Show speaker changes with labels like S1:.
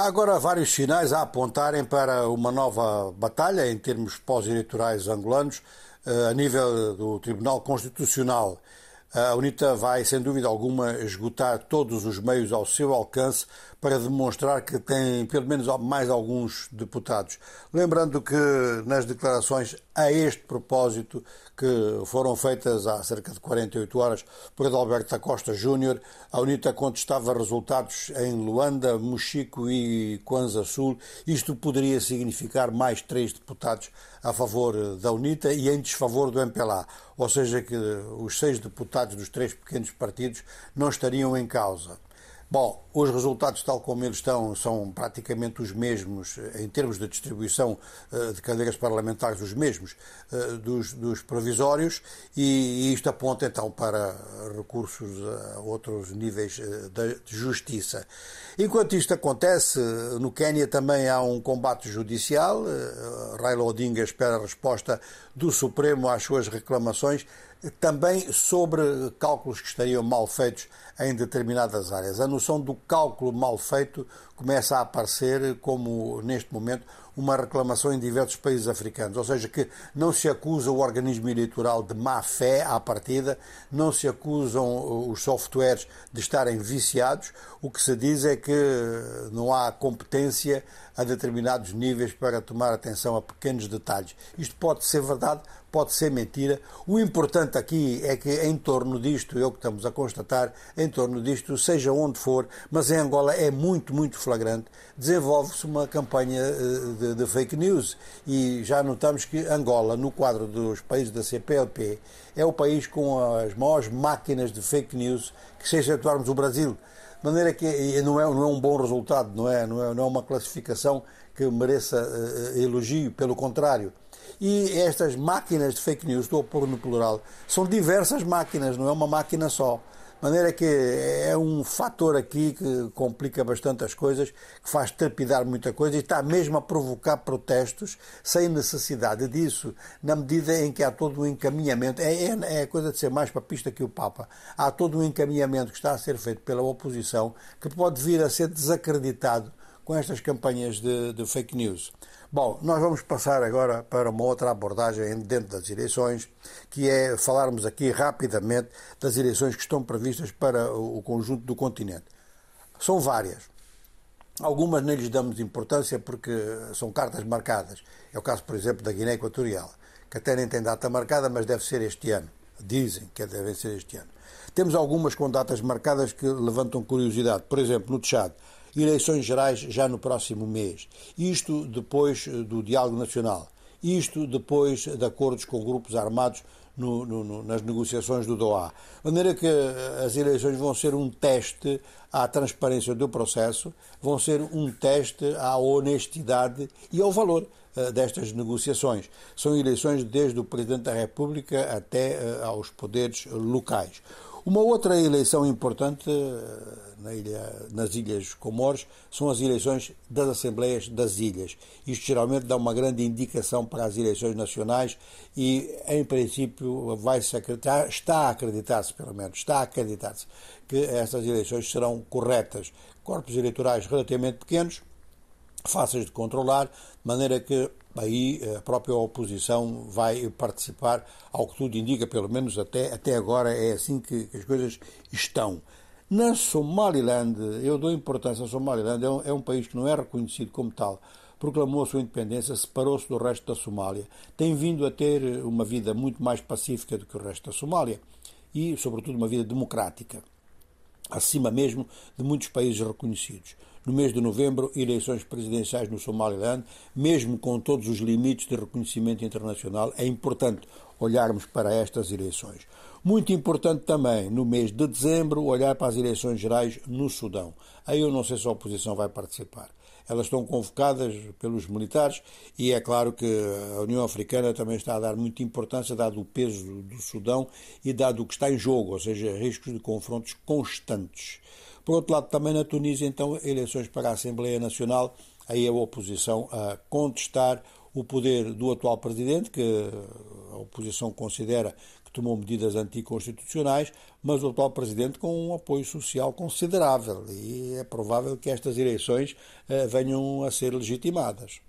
S1: Há agora vários sinais a apontarem para uma nova batalha em termos pós-eleitorais angolanos eh, a nível do Tribunal Constitucional. A UNITA vai, sem dúvida alguma, esgotar todos os meios ao seu alcance para demonstrar que tem pelo menos mais alguns deputados. Lembrando que nas declarações a este propósito, que foram feitas há cerca de 48 horas por Adalberto da Costa Júnior, a UNITA contestava resultados em Luanda, Mochico e Kwanza Sul. Isto poderia significar mais três deputados a favor da UNITA e em desfavor do MPLA, ou seja, que os seis deputados dos três pequenos partidos não estariam em causa. Bom, os resultados, tal como eles estão, são praticamente os mesmos, em termos de distribuição eh, de cadeiras parlamentares, os mesmos eh, dos, dos provisórios, e isto aponta então para recursos a outros níveis eh, de justiça. Enquanto isto acontece, no Quênia também há um combate judicial. Raila Odinga espera a resposta do Supremo às suas reclamações também sobre cálculos que estariam mal feitos em determinadas áreas. A noção do cálculo mal feito começa a aparecer como, neste momento, uma reclamação em diversos países africanos, ou seja, que não se acusa o organismo eleitoral de má fé à partida, não se acusam os softwares de estarem viciados, o que se diz é que não há competência a determinados níveis para tomar atenção a pequenos detalhes. Isto pode ser verdade, pode ser mentira. O importante aqui é que em torno disto, é o que estamos a constatar, em torno disto, seja onde for, mas em Angola é muito, muito flagrante, desenvolve-se uma campanha eh, de, de, fake news e já notamos que Angola, no quadro dos países da CPLP, é o país com as maiores máquinas de fake news que se excetuarmos o Brasil. De maneira que não é, não é um bom resultado, não é, não é, não é uma classificação que mereça uh, elogio, pelo contrário. E estas máquinas de fake news, estou a pôr no plural, são diversas máquinas, não é uma máquina só. Maneira que é um fator aqui que complica bastante as coisas, que faz trepidar muita coisa e está mesmo a provocar protestos sem necessidade disso, na medida em que há todo um encaminhamento. É, é, é coisa de ser mais papista que o Papa. Há todo um encaminhamento que está a ser feito pela oposição que pode vir a ser desacreditado com estas campanhas de, de fake news. Bom, nós vamos passar agora para uma outra abordagem dentro das eleições, que é falarmos aqui rapidamente das eleições que estão previstas para o conjunto do continente. São várias. Algumas nem lhes damos importância porque são cartas marcadas. É o caso, por exemplo, da Guiné Equatorial, que até nem tem data marcada, mas deve ser este ano. Dizem que devem ser este ano. Temos algumas com datas marcadas que levantam curiosidade. Por exemplo, no Tchad, eleições gerais já no próximo mês. Isto depois eh, do diálogo nacional. Isto depois de acordos com grupos armados no, no, nas negociações do Doha. De maneira que eh, as eleições vão ser um teste à transparência do processo, vão ser um teste à honestidade e ao valor uh, destas negociações. São eleições desde o Presidente da República até aos poderes locais. Uma outra eleição importante eh, na ilha, nas Ilhas Comores são as eleições das Assembleias das Ilhas. Isto geralmente dá uma grande indicação para as eleições nacionais e, em princípio, vai-se acreditar, está a acreditar-se, pelo menos, está a acreditar-se que estas eleições serão corretas. Corpos eleitorais relativamente pequenos, fáceis de controlar, de maneira que aí a própria oposição vai participar, ao que tudo indica, pelo menos até, até agora é assim que, que as coisas estão. Na Somaliland, eu dou importância à Somaliland, é um, é um país que não é reconhecido como tal, proclamou a sua independência, separou-se do resto da Somália, tem vindo a ter uma vida muito mais pacífica do que o resto da Somália e, sobretudo, uma vida democrática, acima mesmo de muitos países reconhecidos no mês de novembro, eleições presidenciais no Somaliland, mesmo com todos os limites de reconhecimento internacional, é importante olharmos para estas eleições. Muito importante também, no mês de dezembro, olhar para as eleições gerais no Sudão. Aí eu não sei se a oposição vai participar. Elas estão convocadas pelos militares e é claro que a União Africana também está a dar muita importância, dado o peso do Sudão e dado o que está em jogo, ou seja, riscos de confrontos constantes. Por outro lado, também na Tunísia, então, eleições para a Assembleia Nacional, aí a oposição a contestar o poder do atual presidente, que a oposição considera que tomou medidas anticonstitucionais, mas o atual presidente com um apoio social considerável e é provável que estas eleições venham a ser legitimadas.